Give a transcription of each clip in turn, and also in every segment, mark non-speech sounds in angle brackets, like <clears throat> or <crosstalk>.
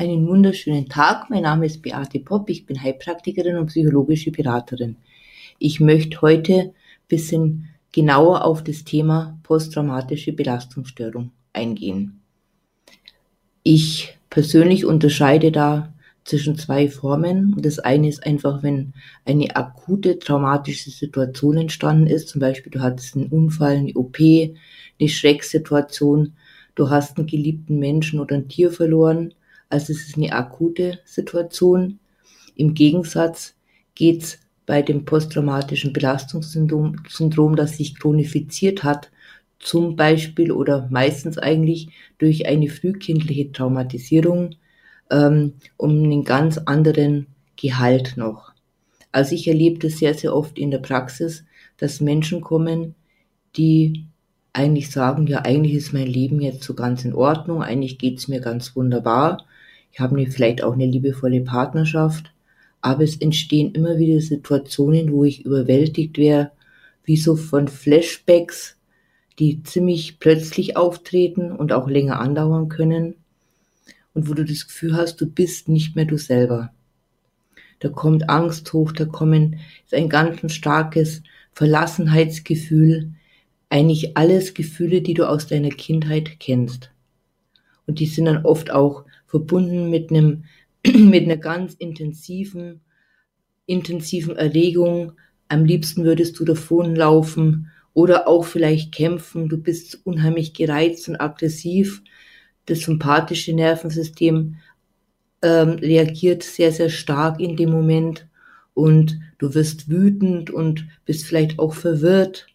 Einen wunderschönen Tag. Mein Name ist Beate Popp. Ich bin Heilpraktikerin und psychologische Beraterin. Ich möchte heute bisschen genauer auf das Thema posttraumatische Belastungsstörung eingehen. Ich persönlich unterscheide da zwischen zwei Formen. Das eine ist einfach, wenn eine akute traumatische Situation entstanden ist. Zum Beispiel, du hattest einen Unfall, eine OP, eine Schrecksituation, du hast einen geliebten Menschen oder ein Tier verloren also es ist eine akute Situation. Im Gegensatz geht es bei dem posttraumatischen Belastungssyndrom, Syndrom, das sich chronifiziert hat, zum Beispiel oder meistens eigentlich durch eine frühkindliche Traumatisierung, ähm, um einen ganz anderen Gehalt noch. Also ich erlebe das sehr, sehr oft in der Praxis, dass Menschen kommen, die eigentlich sagen, ja, eigentlich ist mein Leben jetzt so ganz in Ordnung, eigentlich geht's mir ganz wunderbar, ich habe vielleicht auch eine liebevolle Partnerschaft, aber es entstehen immer wieder Situationen, wo ich überwältigt wäre, wie so von Flashbacks, die ziemlich plötzlich auftreten und auch länger andauern können und wo du das Gefühl hast, du bist nicht mehr du selber. Da kommt Angst hoch, da kommen ist ein ganz starkes Verlassenheitsgefühl, eigentlich alles Gefühle, die du aus deiner Kindheit kennst. Und die sind dann oft auch verbunden mit einem, <clears throat> mit einer ganz intensiven, intensiven Erregung. Am liebsten würdest du davonlaufen oder auch vielleicht kämpfen. Du bist unheimlich gereizt und aggressiv. Das sympathische Nervensystem ähm, reagiert sehr, sehr stark in dem Moment und du wirst wütend und bist vielleicht auch verwirrt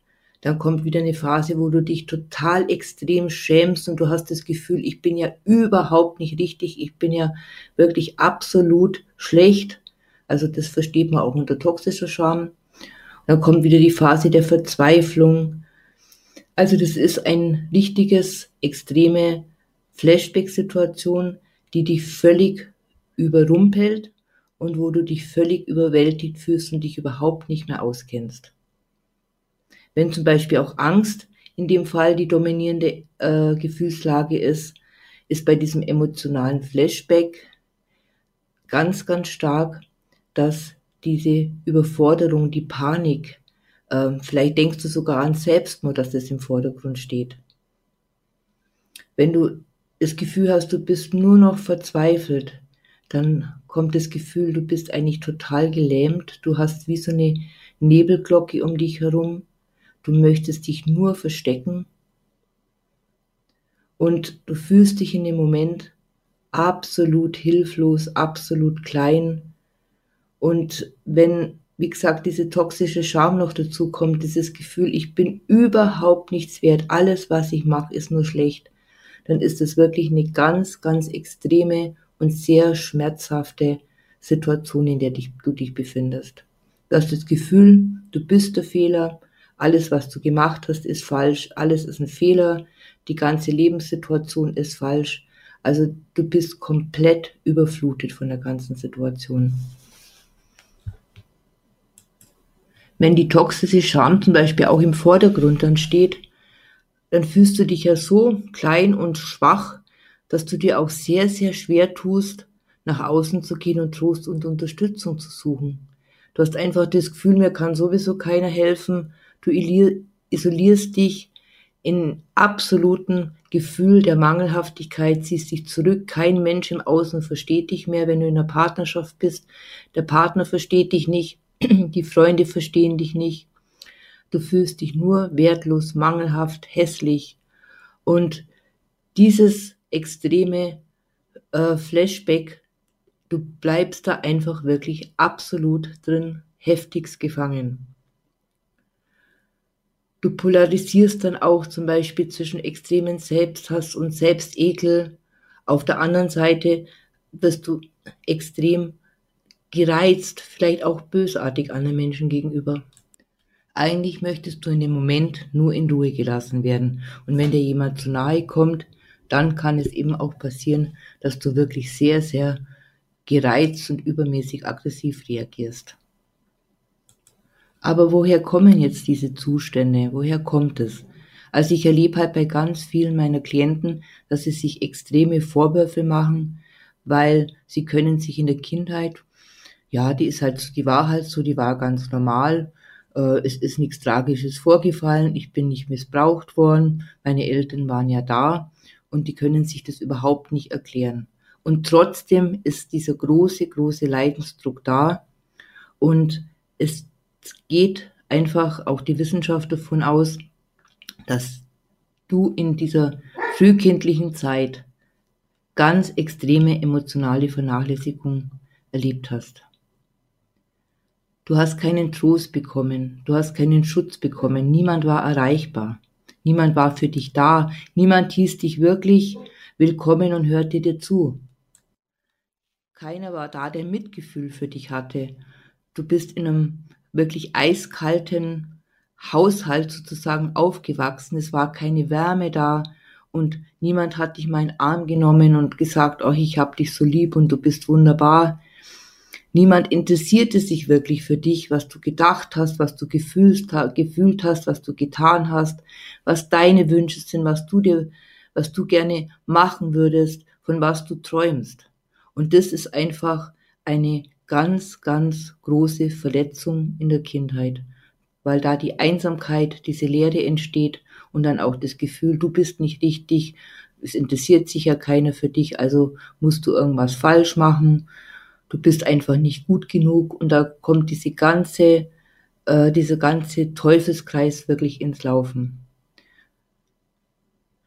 dann kommt wieder eine Phase, wo du dich total extrem schämst und du hast das Gefühl, ich bin ja überhaupt nicht richtig, ich bin ja wirklich absolut schlecht. Also das versteht man auch unter toxischer Scham. dann kommt wieder die Phase der Verzweiflung. Also das ist ein richtiges, extreme Flashback-Situation, die dich völlig überrumpelt und wo du dich völlig überwältigt fühlst und dich überhaupt nicht mehr auskennst. Wenn zum Beispiel auch Angst in dem Fall die dominierende äh, Gefühlslage ist, ist bei diesem emotionalen Flashback ganz, ganz stark, dass diese Überforderung, die Panik, äh, vielleicht denkst du sogar an Selbstmord, dass das im Vordergrund steht. Wenn du das Gefühl hast, du bist nur noch verzweifelt, dann kommt das Gefühl, du bist eigentlich total gelähmt, du hast wie so eine Nebelglocke um dich herum, du möchtest dich nur verstecken und du fühlst dich in dem Moment absolut hilflos, absolut klein. Und wenn, wie gesagt, diese toxische Scham noch dazu kommt, dieses Gefühl, ich bin überhaupt nichts wert, alles, was ich mache, ist nur schlecht, dann ist es wirklich eine ganz, ganz extreme und sehr schmerzhafte Situation, in der dich, du dich befindest. Du hast das Gefühl, du bist der Fehler, alles, was du gemacht hast, ist falsch, alles ist ein Fehler, die ganze Lebenssituation ist falsch. Also du bist komplett überflutet von der ganzen Situation. Wenn die toxische Scham zum Beispiel auch im Vordergrund dann steht, dann fühlst du dich ja so klein und schwach, dass du dir auch sehr, sehr schwer tust, nach außen zu gehen und Trost und Unterstützung zu suchen. Du hast einfach das Gefühl, mir kann sowieso keiner helfen Du isolierst dich in absoluten Gefühl der Mangelhaftigkeit, ziehst dich zurück. Kein Mensch im Außen versteht dich mehr, wenn du in einer Partnerschaft bist. Der Partner versteht dich nicht. <clears throat> Die Freunde verstehen dich nicht. Du fühlst dich nur wertlos, mangelhaft, hässlich. Und dieses extreme äh, Flashback, du bleibst da einfach wirklich absolut drin, heftigst gefangen. Du polarisierst dann auch zum Beispiel zwischen extremen Selbsthass und Selbstekel. Auf der anderen Seite wirst du extrem gereizt, vielleicht auch bösartig anderen Menschen gegenüber. Eigentlich möchtest du in dem Moment nur in Ruhe gelassen werden. Und wenn dir jemand zu nahe kommt, dann kann es eben auch passieren, dass du wirklich sehr, sehr gereizt und übermäßig aggressiv reagierst. Aber woher kommen jetzt diese Zustände? Woher kommt es? Also ich erlebe halt bei ganz vielen meiner Klienten, dass sie sich extreme Vorwürfe machen, weil sie können sich in der Kindheit, ja, die ist halt, die war halt so, die war ganz normal, äh, es ist nichts Tragisches vorgefallen, ich bin nicht missbraucht worden, meine Eltern waren ja da und die können sich das überhaupt nicht erklären. Und trotzdem ist dieser große, große Leidensdruck da und es geht einfach auch die Wissenschaft davon aus, dass du in dieser frühkindlichen Zeit ganz extreme emotionale Vernachlässigung erlebt hast. Du hast keinen Trost bekommen, du hast keinen Schutz bekommen, niemand war erreichbar, niemand war für dich da, niemand hieß dich wirklich willkommen und hörte dir zu. Keiner war da, der Mitgefühl für dich hatte. Du bist in einem wirklich eiskalten Haushalt sozusagen aufgewachsen. Es war keine Wärme da und niemand hat dich mal in den Arm genommen und gesagt, oh, ich hab dich so lieb und du bist wunderbar. Niemand interessierte sich wirklich für dich, was du gedacht hast, was du gefühlt, gefühlt hast, was du getan hast, was deine Wünsche sind, was du dir, was du gerne machen würdest, von was du träumst. Und das ist einfach eine ganz, ganz große Verletzung in der Kindheit, weil da die Einsamkeit, diese Leere entsteht und dann auch das Gefühl, du bist nicht richtig, es interessiert sich ja keiner für dich, also musst du irgendwas falsch machen, du bist einfach nicht gut genug und da kommt diese ganze, äh, dieser ganze Teufelskreis wirklich ins Laufen.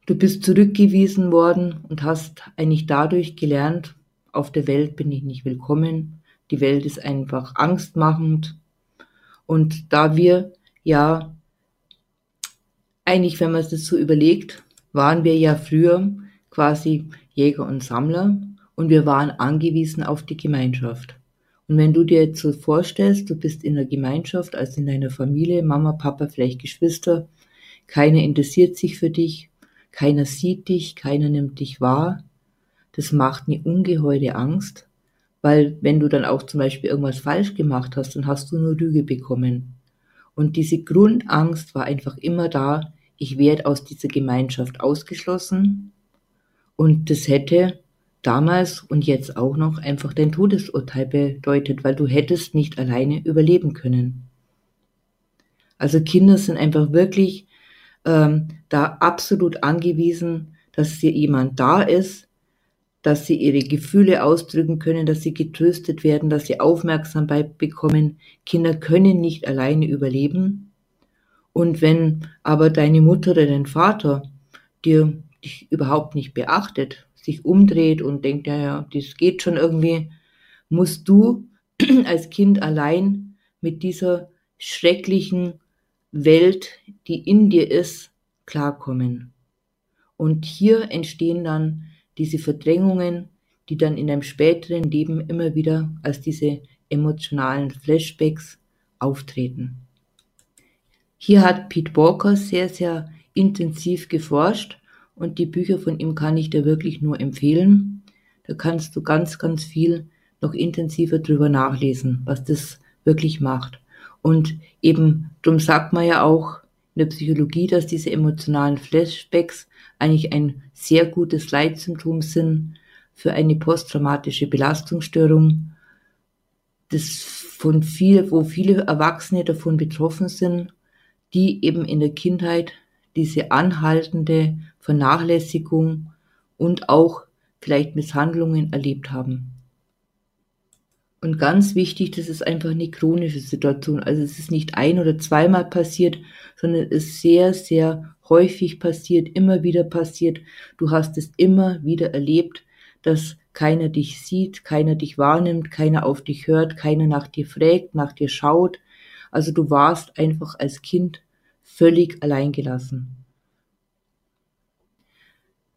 Du bist zurückgewiesen worden und hast eigentlich dadurch gelernt, auf der Welt bin ich nicht willkommen, die Welt ist einfach angstmachend. Und da wir ja eigentlich, wenn man es das so überlegt, waren wir ja früher quasi Jäger und Sammler und wir waren angewiesen auf die Gemeinschaft. Und wenn du dir jetzt so vorstellst, du bist in der Gemeinschaft, also in deiner Familie, Mama, Papa, vielleicht Geschwister, keiner interessiert sich für dich, keiner sieht dich, keiner nimmt dich wahr, das macht eine ungeheure Angst weil wenn du dann auch zum Beispiel irgendwas falsch gemacht hast, dann hast du nur Lüge bekommen. Und diese Grundangst war einfach immer da, ich werde aus dieser Gemeinschaft ausgeschlossen. Und das hätte damals und jetzt auch noch einfach dein Todesurteil bedeutet, weil du hättest nicht alleine überleben können. Also Kinder sind einfach wirklich ähm, da absolut angewiesen, dass hier jemand da ist, dass sie ihre Gefühle ausdrücken können, dass sie getröstet werden, dass sie Aufmerksamkeit bekommen. Kinder können nicht alleine überleben. Und wenn aber deine Mutter oder dein Vater dir dich überhaupt nicht beachtet, sich umdreht und denkt, ja, ja, das geht schon irgendwie, musst du <clears throat> als Kind allein mit dieser schrecklichen Welt, die in dir ist, klarkommen. Und hier entstehen dann diese Verdrängungen, die dann in einem späteren Leben immer wieder als diese emotionalen Flashbacks auftreten. Hier hat Pete Walker sehr, sehr intensiv geforscht und die Bücher von ihm kann ich dir wirklich nur empfehlen. Da kannst du ganz, ganz viel noch intensiver drüber nachlesen, was das wirklich macht. Und eben, drum sagt man ja auch in der Psychologie, dass diese emotionalen Flashbacks eigentlich ein sehr gutes Leitsymptom sind für eine posttraumatische Belastungsstörung, das von viel, wo viele Erwachsene davon betroffen sind, die eben in der Kindheit diese anhaltende Vernachlässigung und auch vielleicht Misshandlungen erlebt haben. Und ganz wichtig, das ist einfach eine chronische Situation. Also es ist nicht ein oder zweimal passiert, sondern es ist sehr, sehr häufig passiert, immer wieder passiert. Du hast es immer wieder erlebt, dass keiner dich sieht, keiner dich wahrnimmt, keiner auf dich hört, keiner nach dir fragt, nach dir schaut. Also du warst einfach als Kind völlig alleingelassen.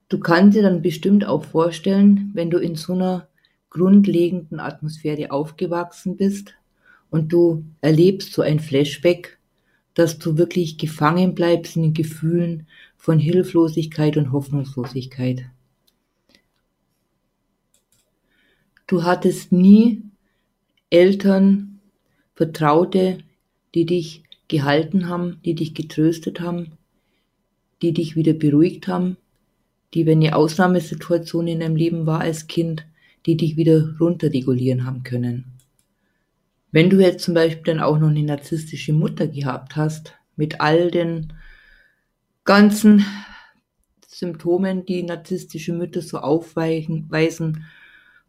Du kannst dir dann bestimmt auch vorstellen, wenn du in so einer grundlegenden Atmosphäre aufgewachsen bist und du erlebst so ein Flashback, dass du wirklich gefangen bleibst in den Gefühlen von Hilflosigkeit und Hoffnungslosigkeit. Du hattest nie Eltern, Vertraute, die dich gehalten haben, die dich getröstet haben, die dich wieder beruhigt haben, die, wenn eine Ausnahmesituation in deinem Leben war als Kind, die dich wieder runterregulieren haben können. Wenn du jetzt zum Beispiel dann auch noch eine narzisstische Mutter gehabt hast, mit all den ganzen Symptomen, die narzisstische Mütter so aufweisen,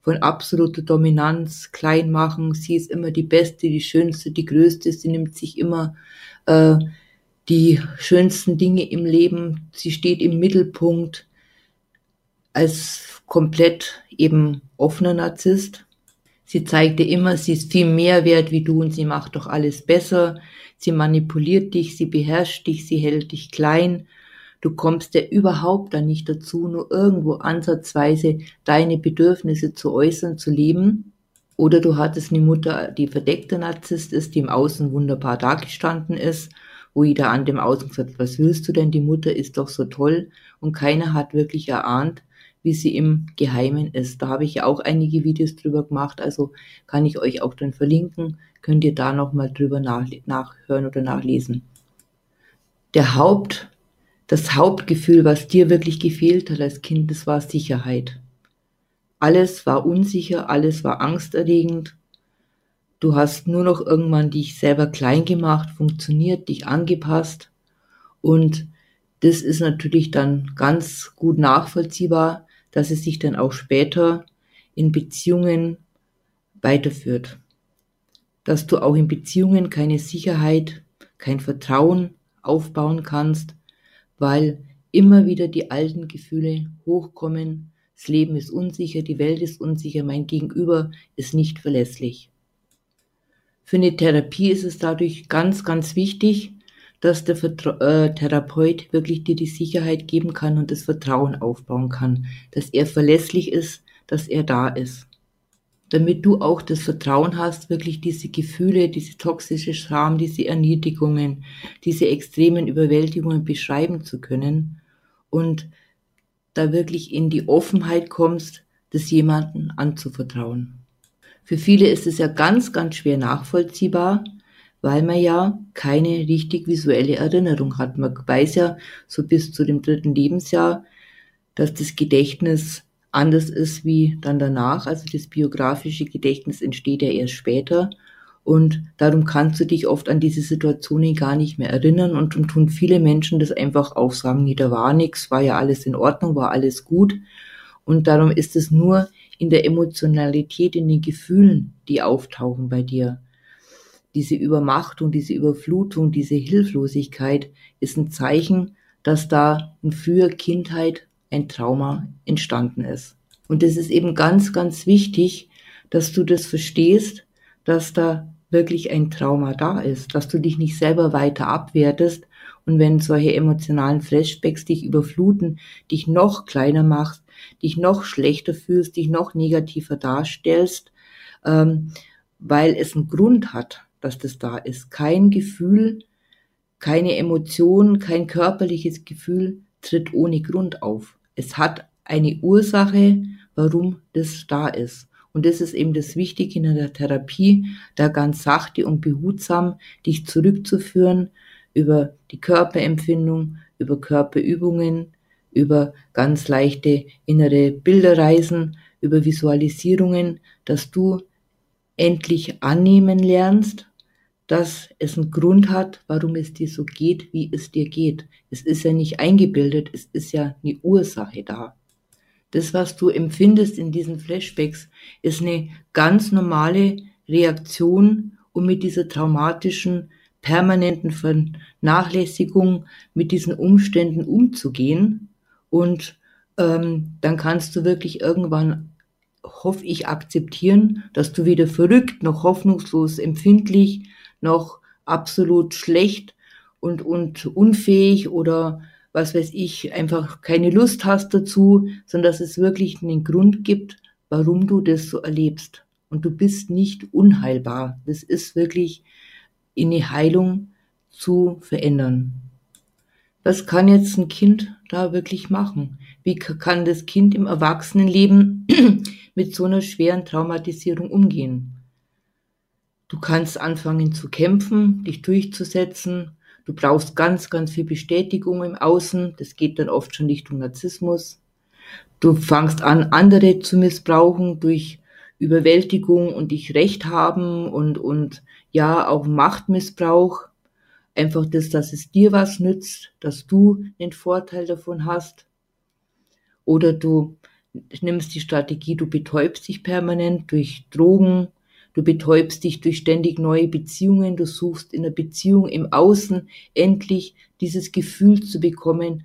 von absoluter Dominanz, Kleinmachen, sie ist immer die Beste, die Schönste, die Größte, sie nimmt sich immer äh, die schönsten Dinge im Leben, sie steht im Mittelpunkt als komplett eben offener Narzisst. Sie zeigt dir immer, sie ist viel mehr wert wie du und sie macht doch alles besser. Sie manipuliert dich, sie beherrscht dich, sie hält dich klein. Du kommst ja überhaupt dann nicht dazu, nur irgendwo ansatzweise deine Bedürfnisse zu äußern, zu leben. Oder du hattest eine Mutter, die verdeckter Narzisst ist, die im Außen wunderbar dargestanden ist, wo jeder an dem Außen sagt, was willst du denn? Die Mutter ist doch so toll. Und keiner hat wirklich erahnt, wie sie im Geheimen ist. Da habe ich ja auch einige Videos drüber gemacht, also kann ich euch auch dann verlinken, könnt ihr da nochmal drüber nach, nachhören oder nachlesen. Der Haupt, das Hauptgefühl, was dir wirklich gefehlt hat als Kind, das war Sicherheit. Alles war unsicher, alles war angsterregend. Du hast nur noch irgendwann dich selber klein gemacht, funktioniert, dich angepasst und das ist natürlich dann ganz gut nachvollziehbar, dass es sich dann auch später in Beziehungen weiterführt. Dass du auch in Beziehungen keine Sicherheit, kein Vertrauen aufbauen kannst, weil immer wieder die alten Gefühle hochkommen. Das Leben ist unsicher, die Welt ist unsicher, mein Gegenüber ist nicht verlässlich. Für eine Therapie ist es dadurch ganz, ganz wichtig, dass der Vertra äh, Therapeut wirklich dir die Sicherheit geben kann und das Vertrauen aufbauen kann, dass er verlässlich ist, dass er da ist. Damit du auch das Vertrauen hast, wirklich diese Gefühle, diese toxische Scham, diese Erniedrigungen, diese extremen Überwältigungen beschreiben zu können und da wirklich in die Offenheit kommst, das jemanden anzuvertrauen. Für viele ist es ja ganz, ganz schwer nachvollziehbar, weil man ja keine richtig visuelle Erinnerung hat. Man weiß ja so bis zu dem dritten Lebensjahr, dass das Gedächtnis anders ist wie dann danach. Also das biografische Gedächtnis entsteht ja erst später. Und darum kannst du dich oft an diese Situationen gar nicht mehr erinnern. Und dann tun viele Menschen das einfach auch sagen, nee, da war nichts, war ja alles in Ordnung, war alles gut. Und darum ist es nur in der Emotionalität, in den Gefühlen, die auftauchen bei dir diese Übermachtung, diese Überflutung, diese Hilflosigkeit ist ein Zeichen, dass da in früher Kindheit ein Trauma entstanden ist. Und es ist eben ganz, ganz wichtig, dass du das verstehst, dass da wirklich ein Trauma da ist, dass du dich nicht selber weiter abwertest und wenn solche emotionalen Flashbacks dich überfluten, dich noch kleiner machst, dich noch schlechter fühlst, dich noch negativer darstellst, ähm, weil es einen Grund hat, dass das da ist. Kein Gefühl, keine Emotion, kein körperliches Gefühl tritt ohne Grund auf. Es hat eine Ursache, warum das da ist. Und das ist eben das Wichtige in der Therapie, da ganz sachte und behutsam dich zurückzuführen über die Körperempfindung, über Körperübungen, über ganz leichte innere Bilderreisen, über Visualisierungen, dass du endlich annehmen lernst, dass es einen Grund hat, warum es dir so geht, wie es dir geht. Es ist ja nicht eingebildet, es ist ja eine Ursache da. Das, was du empfindest in diesen Flashbacks, ist eine ganz normale Reaktion, um mit dieser traumatischen, permanenten Vernachlässigung, mit diesen Umständen umzugehen. Und ähm, dann kannst du wirklich irgendwann, hoffe ich, akzeptieren, dass du weder verrückt noch hoffnungslos empfindlich noch absolut schlecht und, und unfähig oder was weiß ich, einfach keine Lust hast dazu, sondern dass es wirklich einen Grund gibt, warum du das so erlebst. Und du bist nicht unheilbar. Das ist wirklich in die Heilung zu verändern. Was kann jetzt ein Kind da wirklich machen? Wie kann das Kind im Erwachsenenleben <clears throat> mit so einer schweren Traumatisierung umgehen? Du kannst anfangen zu kämpfen, dich durchzusetzen. Du brauchst ganz, ganz viel Bestätigung im Außen. Das geht dann oft schon Richtung Narzissmus. Du fangst an, andere zu missbrauchen durch Überwältigung und dich Recht haben und, und ja, auch Machtmissbrauch. Einfach das, dass es dir was nützt, dass du den Vorteil davon hast. Oder du nimmst die Strategie, du betäubst dich permanent durch Drogen, du betäubst dich durch ständig neue Beziehungen, du suchst in der Beziehung im Außen endlich dieses Gefühl zu bekommen,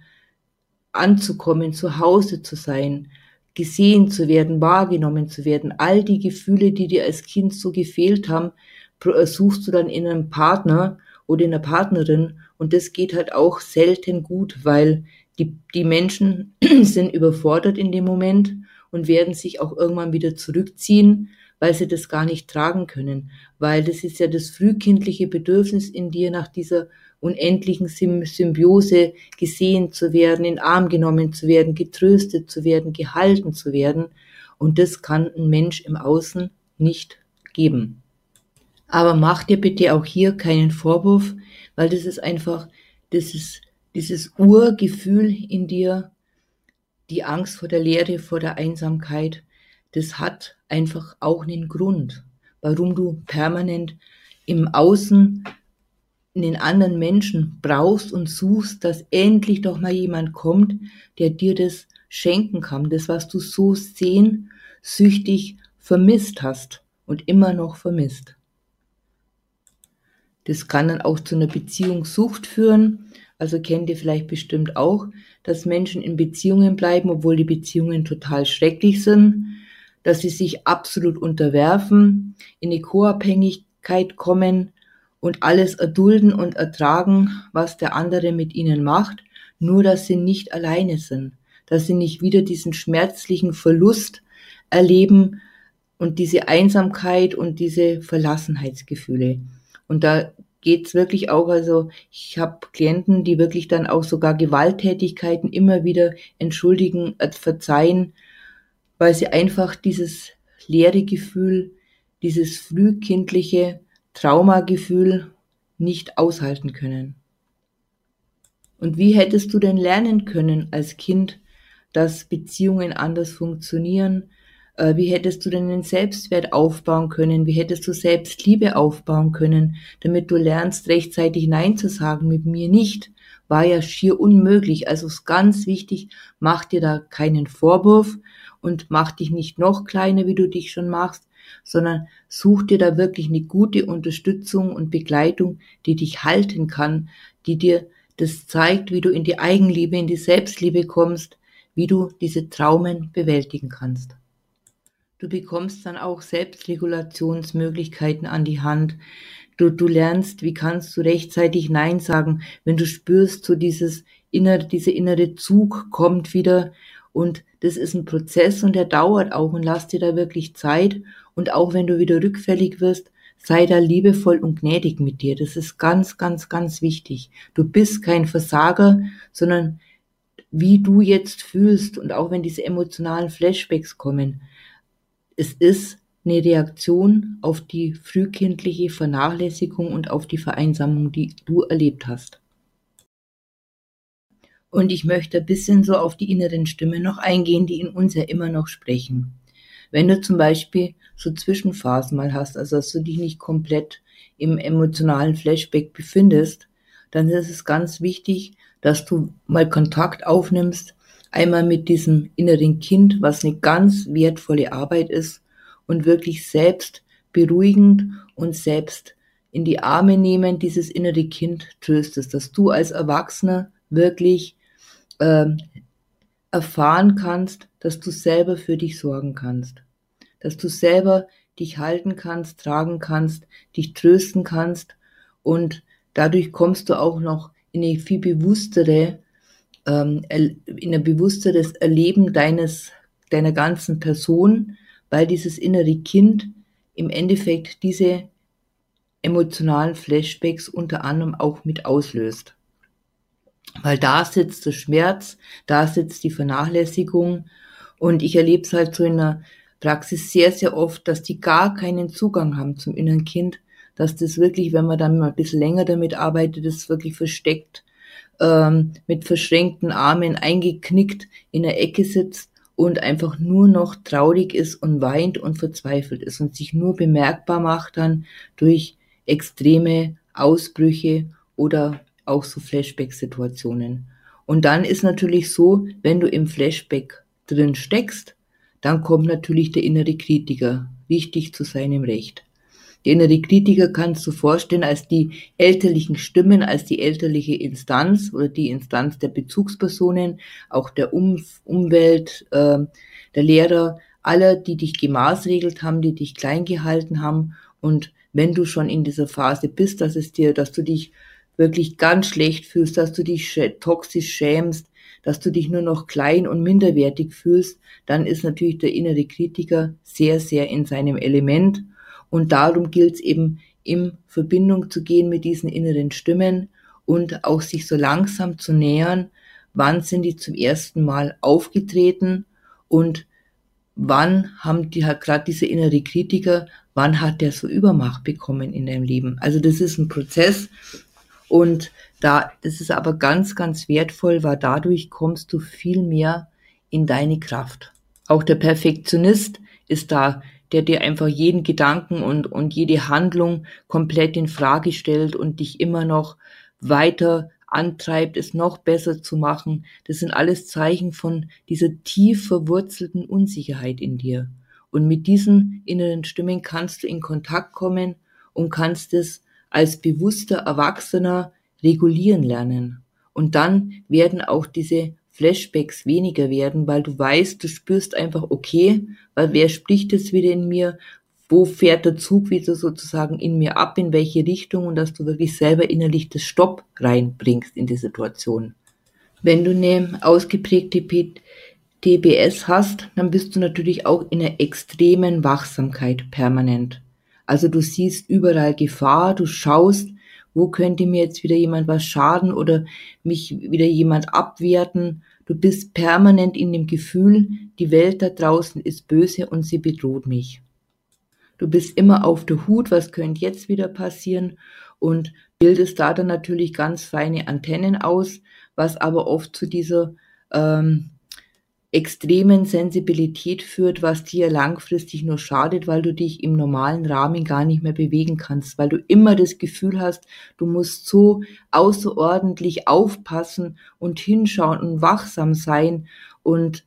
anzukommen, zu Hause zu sein, gesehen zu werden, wahrgenommen zu werden. All die Gefühle, die dir als Kind so gefehlt haben, äh, suchst du dann in einem Partner oder in einer Partnerin. Und das geht halt auch selten gut, weil die, die Menschen <clears throat> sind überfordert in dem Moment und werden sich auch irgendwann wieder zurückziehen, weil sie das gar nicht tragen können, weil das ist ja das frühkindliche Bedürfnis in dir nach dieser unendlichen Symbiose gesehen zu werden, in Arm genommen zu werden, getröstet zu werden, gehalten zu werden. Und das kann ein Mensch im Außen nicht geben. Aber mach dir bitte auch hier keinen Vorwurf, weil das ist einfach, das ist dieses Urgefühl in dir, die Angst vor der Leere, vor der Einsamkeit, das hat einfach auch einen Grund, warum du permanent im Außen den anderen Menschen brauchst und suchst, dass endlich doch mal jemand kommt, der dir das schenken kann, das, was du so sehnsüchtig vermisst hast und immer noch vermisst. Das kann dann auch zu einer Beziehungssucht führen. Also kennt ihr vielleicht bestimmt auch, dass Menschen in Beziehungen bleiben, obwohl die Beziehungen total schrecklich sind, dass sie sich absolut unterwerfen, in eine Co-Abhängigkeit kommen, und alles erdulden und ertragen, was der andere mit ihnen macht, nur dass sie nicht alleine sind, dass sie nicht wieder diesen schmerzlichen Verlust erleben und diese Einsamkeit und diese Verlassenheitsgefühle. Und da geht's wirklich auch, also ich habe Klienten, die wirklich dann auch sogar Gewalttätigkeiten immer wieder entschuldigen, verzeihen, weil sie einfach dieses leere Gefühl, dieses frühkindliche Traumagefühl nicht aushalten können. Und wie hättest du denn lernen können als Kind, dass Beziehungen anders funktionieren? Äh, wie hättest du denn den Selbstwert aufbauen können? Wie hättest du Selbstliebe aufbauen können, damit du lernst, rechtzeitig Nein zu sagen mit mir nicht? War ja schier unmöglich. Also ist ganz wichtig, mach dir da keinen Vorwurf und mach dich nicht noch kleiner, wie du dich schon machst, sondern such dir da wirklich eine gute Unterstützung und Begleitung, die dich halten kann, die dir das zeigt, wie du in die Eigenliebe, in die Selbstliebe kommst, wie du diese Traumen bewältigen kannst. Du bekommst dann auch Selbstregulationsmöglichkeiten an die Hand. Du, du lernst, wie kannst du rechtzeitig Nein sagen, wenn du spürst, so dieses innere, dieser innere Zug kommt wieder und das ist ein Prozess und der dauert auch und lass dir da wirklich Zeit. Und auch wenn du wieder rückfällig wirst, sei da liebevoll und gnädig mit dir. Das ist ganz, ganz, ganz wichtig. Du bist kein Versager, sondern wie du jetzt fühlst und auch wenn diese emotionalen Flashbacks kommen, es ist eine Reaktion auf die frühkindliche Vernachlässigung und auf die Vereinsamung, die du erlebt hast. Und ich möchte ein bisschen so auf die inneren Stimmen noch eingehen, die in uns ja immer noch sprechen. Wenn du zum Beispiel so Zwischenphasen mal hast, also dass du dich nicht komplett im emotionalen Flashback befindest, dann ist es ganz wichtig, dass du mal Kontakt aufnimmst, einmal mit diesem inneren Kind, was eine ganz wertvolle Arbeit ist und wirklich selbst beruhigend und selbst in die Arme nehmen, dieses innere Kind tröstest, dass du als Erwachsener wirklich äh, erfahren kannst, dass du selber für dich sorgen kannst, dass du selber dich halten kannst, tragen kannst, dich trösten kannst und dadurch kommst du auch noch in eine viel bewusstere, ähm, in ein bewussteres Erleben deines, deiner ganzen Person, weil dieses innere Kind im Endeffekt diese emotionalen Flashbacks unter anderem auch mit auslöst. Weil da sitzt der Schmerz, da sitzt die Vernachlässigung. Und ich erlebe es halt so in der Praxis sehr, sehr oft, dass die gar keinen Zugang haben zum inneren Kind, dass das wirklich, wenn man dann mal ein bisschen länger damit arbeitet, das wirklich versteckt, ähm, mit verschränkten Armen eingeknickt in der Ecke sitzt und einfach nur noch traurig ist und weint und verzweifelt ist und sich nur bemerkbar macht dann durch extreme Ausbrüche oder auch so Flashback-Situationen. Und dann ist natürlich so, wenn du im Flashback drin steckst, dann kommt natürlich der innere Kritiker richtig zu seinem Recht. Der innere Kritiker kannst du vorstellen als die elterlichen Stimmen, als die elterliche Instanz oder die Instanz der Bezugspersonen, auch der um Umwelt, äh, der Lehrer, aller, die dich gemaßregelt haben, die dich klein gehalten haben. Und wenn du schon in dieser Phase bist, dass es dir, dass du dich wirklich ganz schlecht fühlst, dass du dich toxisch schämst, dass du dich nur noch klein und minderwertig fühlst, dann ist natürlich der innere Kritiker sehr, sehr in seinem Element und darum gilt es eben, in Verbindung zu gehen mit diesen inneren Stimmen und auch sich so langsam zu nähern, wann sind die zum ersten Mal aufgetreten und wann haben die halt gerade diese innere Kritiker, wann hat der so Übermacht bekommen in deinem Leben. Also das ist ein Prozess und da, das ist aber ganz, ganz wertvoll, weil dadurch kommst du viel mehr in deine Kraft. Auch der Perfektionist ist da der dir einfach jeden Gedanken und, und jede Handlung komplett in Frage stellt und dich immer noch weiter antreibt, es noch besser zu machen. Das sind alles Zeichen von dieser tief verwurzelten Unsicherheit in dir. Und mit diesen inneren Stimmen kannst du in Kontakt kommen und kannst es als bewusster Erwachsener regulieren lernen. Und dann werden auch diese Flashbacks weniger werden, weil du weißt, du spürst einfach, okay, weil wer spricht jetzt wieder in mir? Wo fährt der Zug wieder sozusagen in mir ab? In welche Richtung? Und dass du wirklich selber innerlich das Stopp reinbringst in die Situation. Wenn du eine ausgeprägte TBS hast, dann bist du natürlich auch in einer extremen Wachsamkeit permanent. Also du siehst überall Gefahr, du schaust, wo könnte mir jetzt wieder jemand was schaden oder mich wieder jemand abwerten. Du bist permanent in dem Gefühl, die Welt da draußen ist böse und sie bedroht mich. Du bist immer auf der Hut, was könnte jetzt wieder passieren und bildest da dann natürlich ganz feine Antennen aus, was aber oft zu dieser ähm, extremen Sensibilität führt, was dir langfristig nur schadet, weil du dich im normalen Rahmen gar nicht mehr bewegen kannst, weil du immer das Gefühl hast, du musst so außerordentlich aufpassen und hinschauen und wachsam sein. Und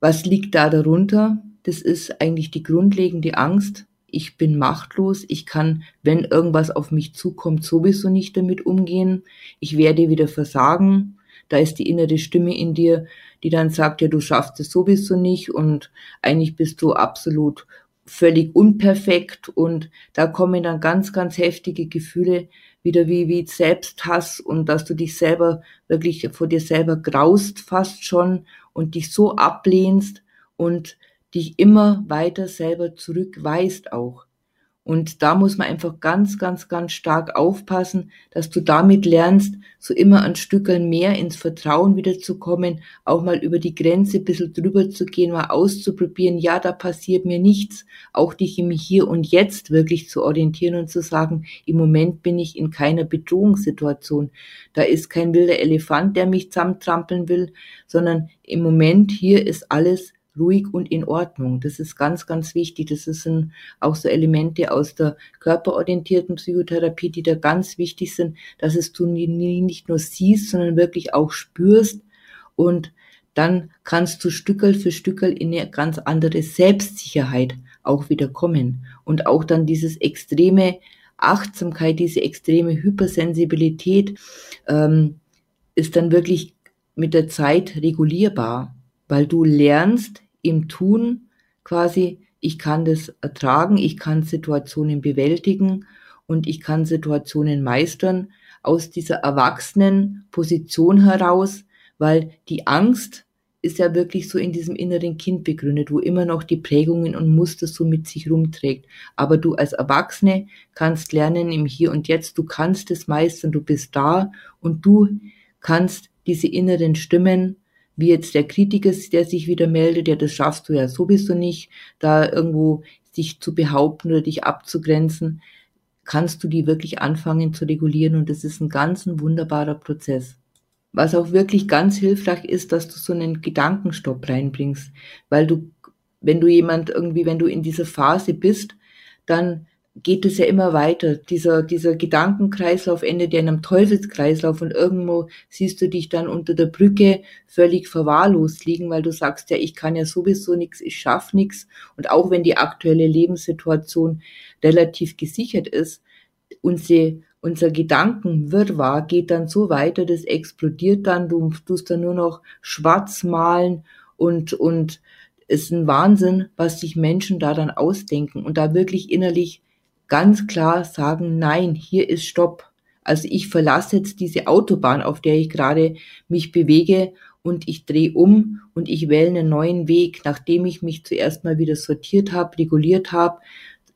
was liegt da darunter? Das ist eigentlich die grundlegende Angst. Ich bin machtlos. Ich kann, wenn irgendwas auf mich zukommt, sowieso nicht damit umgehen. Ich werde wieder versagen. Da ist die innere Stimme in dir, die dann sagt, ja, du schaffst es sowieso nicht und eigentlich bist du absolut völlig unperfekt und da kommen dann ganz, ganz heftige Gefühle wieder wie, wie Selbsthass und dass du dich selber wirklich vor dir selber graust fast schon und dich so ablehnst und dich immer weiter selber zurückweist auch. Und da muss man einfach ganz, ganz, ganz stark aufpassen, dass du damit lernst, so immer ein Stückel mehr ins Vertrauen wieder zu kommen, auch mal über die Grenze ein bisschen drüber zu gehen, mal auszuprobieren, ja, da passiert mir nichts, auch dich im Hier und Jetzt wirklich zu orientieren und zu sagen, im Moment bin ich in keiner Bedrohungssituation. Da ist kein wilder Elefant, der mich zusammentrampeln will, sondern im Moment hier ist alles ruhig und in Ordnung. Das ist ganz, ganz wichtig. Das sind auch so Elemente aus der körperorientierten Psychotherapie, die da ganz wichtig sind, dass es du nicht nur siehst, sondern wirklich auch spürst und dann kannst du Stückel für Stückel in eine ganz andere Selbstsicherheit auch wieder kommen und auch dann dieses extreme Achtsamkeit, diese extreme Hypersensibilität ähm, ist dann wirklich mit der Zeit regulierbar, weil du lernst, im Tun quasi, ich kann das ertragen, ich kann Situationen bewältigen und ich kann Situationen meistern aus dieser erwachsenen Position heraus, weil die Angst ist ja wirklich so in diesem inneren Kind begründet, wo immer noch die Prägungen und Muster so mit sich rumträgt. Aber du als Erwachsene kannst lernen im Hier und Jetzt, du kannst es meistern, du bist da und du kannst diese inneren Stimmen wie jetzt der Kritiker, der sich wieder meldet, ja, das schaffst du ja sowieso nicht, da irgendwo sich zu behaupten oder dich abzugrenzen, kannst du die wirklich anfangen zu regulieren? Und das ist ein ganz ein wunderbarer Prozess. was auch wirklich ganz hilfreich ist, dass du so einen Gedankenstopp reinbringst, weil du, wenn du jemand irgendwie, wenn du in dieser Phase bist, dann geht es ja immer weiter. Dieser, dieser Gedankenkreislauf endet ja in einem Teufelskreislauf und irgendwo siehst du dich dann unter der Brücke völlig verwahrlost liegen, weil du sagst, ja, ich kann ja sowieso nichts, ich schaff nichts. Und auch wenn die aktuelle Lebenssituation relativ gesichert ist, unsere, unser Gedankenwirrwarr geht dann so weiter, das explodiert dann, du tust dann nur noch schwarz malen und, und es ist ein Wahnsinn, was sich Menschen da dann ausdenken und da wirklich innerlich ganz klar sagen, nein, hier ist Stopp. Also ich verlasse jetzt diese Autobahn, auf der ich gerade mich bewege und ich drehe um und ich wähle einen neuen Weg, nachdem ich mich zuerst mal wieder sortiert habe, reguliert habe,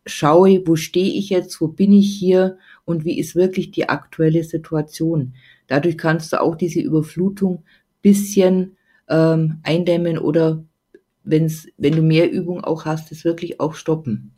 schaue, wo stehe ich jetzt, wo bin ich hier und wie ist wirklich die aktuelle Situation. Dadurch kannst du auch diese Überflutung bisschen ähm, eindämmen oder wenn's, wenn du mehr Übung auch hast, es wirklich auch stoppen.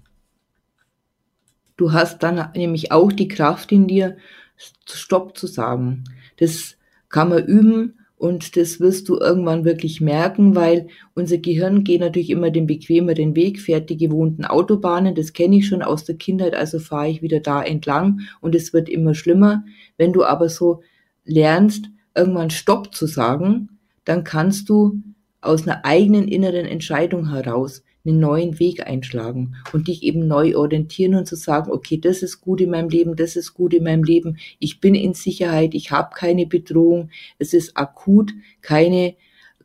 Du hast dann nämlich auch die Kraft in dir, Stopp zu sagen. Das kann man üben und das wirst du irgendwann wirklich merken, weil unser Gehirn geht natürlich immer den bequemeren Weg, fährt die gewohnten Autobahnen. Das kenne ich schon aus der Kindheit, also fahre ich wieder da entlang und es wird immer schlimmer. Wenn du aber so lernst, irgendwann Stopp zu sagen, dann kannst du aus einer eigenen inneren Entscheidung heraus einen neuen Weg einschlagen und dich eben neu orientieren und zu sagen, okay, das ist gut in meinem Leben, das ist gut in meinem Leben, ich bin in Sicherheit, ich habe keine Bedrohung, es ist akut keine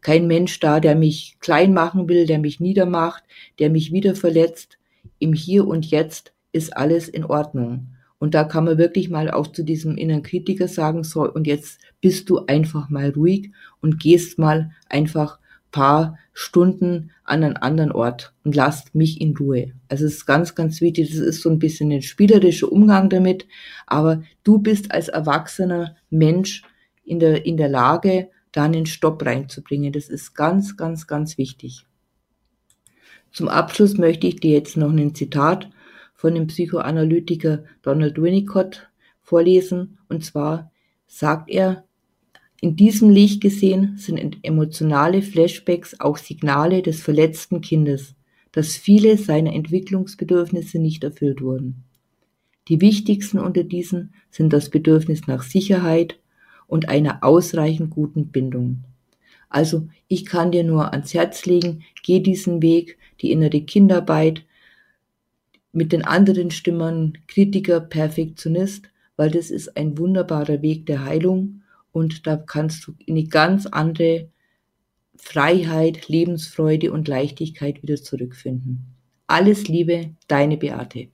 kein Mensch da, der mich klein machen will, der mich niedermacht, der mich wieder verletzt. Im Hier und Jetzt ist alles in Ordnung. Und da kann man wirklich mal auch zu diesem inneren Kritiker sagen, so, und jetzt bist du einfach mal ruhig und gehst mal einfach paar Stunden an einen anderen Ort und lasst mich in Ruhe. Also es ist ganz, ganz wichtig. Das ist so ein bisschen ein spielerischer Umgang damit. Aber du bist als erwachsener Mensch in der, in der Lage, da einen Stopp reinzubringen. Das ist ganz, ganz, ganz wichtig. Zum Abschluss möchte ich dir jetzt noch ein Zitat von dem Psychoanalytiker Donald Winnicott vorlesen. Und zwar sagt er, in diesem Licht gesehen sind emotionale Flashbacks auch Signale des verletzten Kindes, dass viele seiner Entwicklungsbedürfnisse nicht erfüllt wurden. Die wichtigsten unter diesen sind das Bedürfnis nach Sicherheit und einer ausreichend guten Bindung. Also ich kann dir nur ans Herz legen, geh diesen Weg, die innere Kindarbeit mit den anderen Stimmen, Kritiker, Perfektionist, weil das ist ein wunderbarer Weg der Heilung und da kannst du in eine ganz andere Freiheit, Lebensfreude und Leichtigkeit wieder zurückfinden. Alles Liebe, deine Beate.